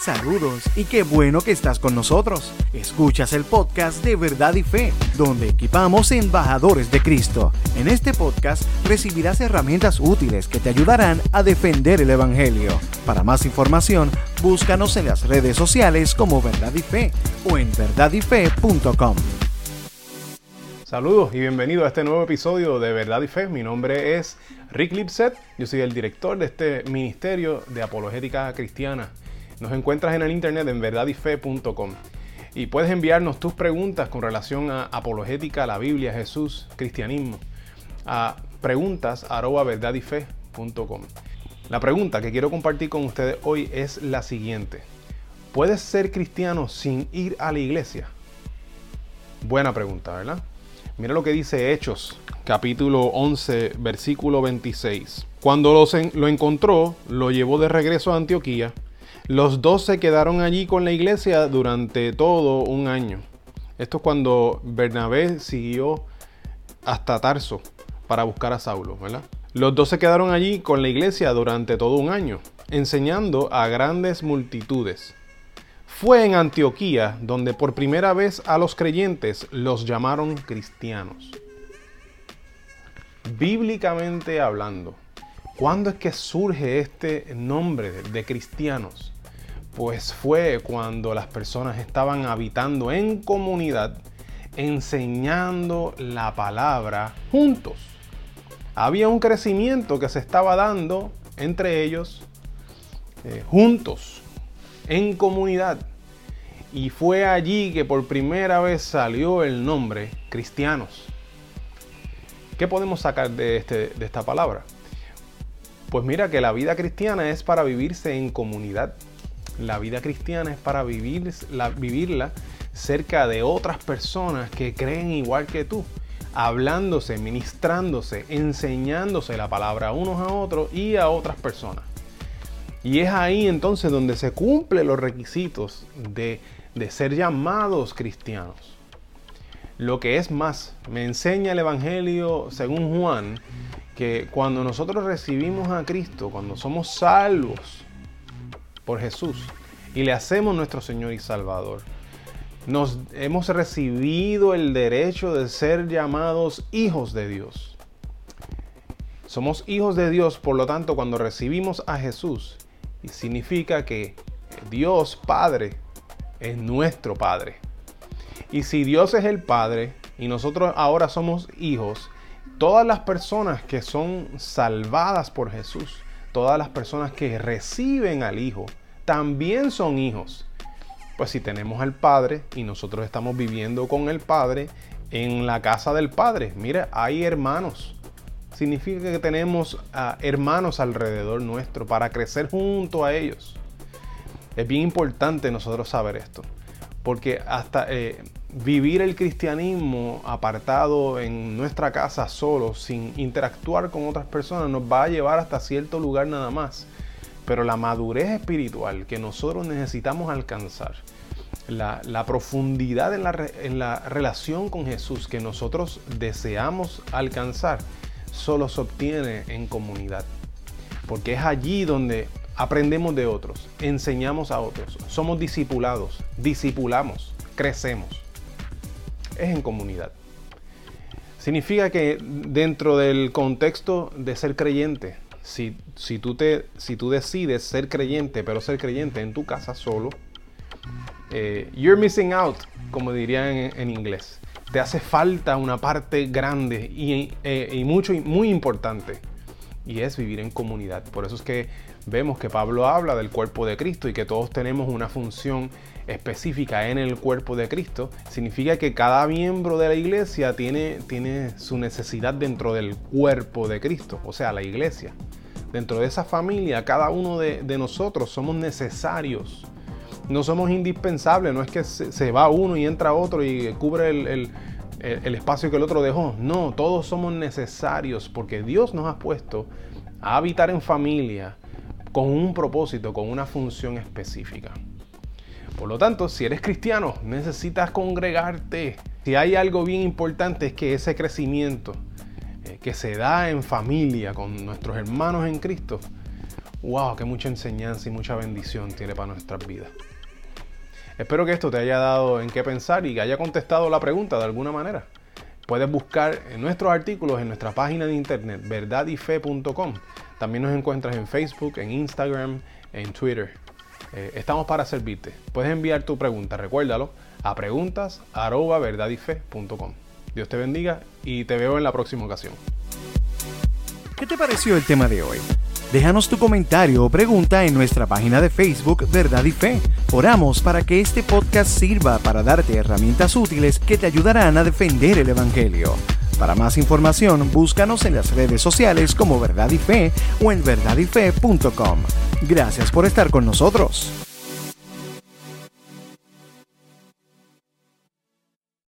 Saludos y qué bueno que estás con nosotros. Escuchas el podcast de Verdad y Fe, donde equipamos embajadores de Cristo. En este podcast recibirás herramientas útiles que te ayudarán a defender el Evangelio. Para más información, búscanos en las redes sociales como Verdad y Fe o en verdadyfe.com. Saludos y bienvenido a este nuevo episodio de Verdad y Fe. Mi nombre es Rick Lipset, yo soy el director de este ministerio de apologética cristiana nos encuentras en el internet en verdadyfe.com y puedes enviarnos tus preguntas con relación a apologética, la Biblia, Jesús, cristianismo a preguntas La pregunta que quiero compartir con ustedes hoy es la siguiente. ¿Puedes ser cristiano sin ir a la iglesia? Buena pregunta, ¿verdad? Mira lo que dice Hechos, capítulo 11, versículo 26. Cuando lo, lo encontró, lo llevó de regreso a Antioquía los dos se quedaron allí con la iglesia durante todo un año. Esto es cuando Bernabé siguió hasta Tarso para buscar a Saulo, ¿verdad? Los dos se quedaron allí con la iglesia durante todo un año, enseñando a grandes multitudes. Fue en Antioquía donde por primera vez a los creyentes los llamaron cristianos. Bíblicamente hablando, ¿cuándo es que surge este nombre de cristianos? pues fue cuando las personas estaban habitando en comunidad, enseñando la palabra juntos. Había un crecimiento que se estaba dando entre ellos eh, juntos, en comunidad. Y fue allí que por primera vez salió el nombre cristianos. ¿Qué podemos sacar de, este, de esta palabra? Pues mira que la vida cristiana es para vivirse en comunidad la vida cristiana es para vivir, vivirla cerca de otras personas que creen igual que tú, hablándose, ministrándose, enseñándose la palabra a unos a otros y a otras personas. Y es ahí entonces donde se cumplen los requisitos de, de ser llamados cristianos. Lo que es más, me enseña el Evangelio según Juan, que cuando nosotros recibimos a Cristo, cuando somos salvos, por Jesús y le hacemos nuestro Señor y Salvador. Nos hemos recibido el derecho de ser llamados hijos de Dios. Somos hijos de Dios, por lo tanto, cuando recibimos a Jesús, significa que Dios Padre es nuestro Padre. Y si Dios es el Padre y nosotros ahora somos hijos, todas las personas que son salvadas por Jesús, todas las personas que reciben al Hijo también son hijos. Pues si tenemos al Padre y nosotros estamos viviendo con el Padre en la casa del Padre, mira, hay hermanos. Significa que tenemos hermanos alrededor nuestro para crecer junto a ellos. Es bien importante nosotros saber esto, porque hasta eh, vivir el cristianismo apartado en nuestra casa solo, sin interactuar con otras personas, nos va a llevar hasta cierto lugar nada más. Pero la madurez espiritual que nosotros necesitamos alcanzar, la, profundidad en la, en la relación con Jesús que nosotros deseamos alcanzar, solo se obtiene en comunidad. Porque es allí donde aprendemos de otros, enseñamos a otros, somos discipulados, discipulamos, crecemos es en comunidad. Significa que dentro del contexto de ser creyente, si, si, tú, te, si tú decides ser creyente, pero ser creyente en tu casa solo, eh, you're missing out, como dirían en, inglés. Te hace falta una parte grande y, eh, y mucho, muy importante, y es vivir en comunidad. Por eso es que vemos que Pablo habla del cuerpo de Cristo y que todos tenemos una función específica en el cuerpo de Cristo, significa que cada miembro de la iglesia tiene, tiene su necesidad dentro del cuerpo de Cristo, o sea, la iglesia. Dentro de esa familia, cada uno de, nosotros somos necesarios. No somos indispensables, no es que se, va uno y entra otro y cubre el, el espacio que el otro dejó. No, todos somos necesarios porque Dios nos ha puesto a habitar en familia con un propósito, con una función específica. Por lo tanto, si eres cristiano, necesitas congregarte. Si hay algo bien importante es que ese crecimiento eh, que se da en familia con nuestros hermanos en Cristo, wow, que mucha enseñanza y mucha bendición tiene para nuestras vidas. Espero que esto te haya dado en qué pensar y que haya contestado la pregunta de alguna manera. Puedes buscar nuestros artículos en nuestra página de internet verdadyfe.com. También nos encuentras en Facebook, en Instagram, en Twitter. Eh, estamos para servirte. Puedes enviar tu pregunta, recuérdalo, a preguntas@verdadyfe.com. Dios te bendiga y te veo en la próxima ocasión. ¿Qué te pareció el tema de hoy? Déjanos tu comentario o pregunta en nuestra página de Facebook Verdad y Fe. Oramos para que este podcast sirva para darte herramientas útiles que te ayudarán a defender el Evangelio. Para más información, búscanos en las redes sociales como Verdad y Fe o en verdadyfe.com. Gracias por estar con nosotros.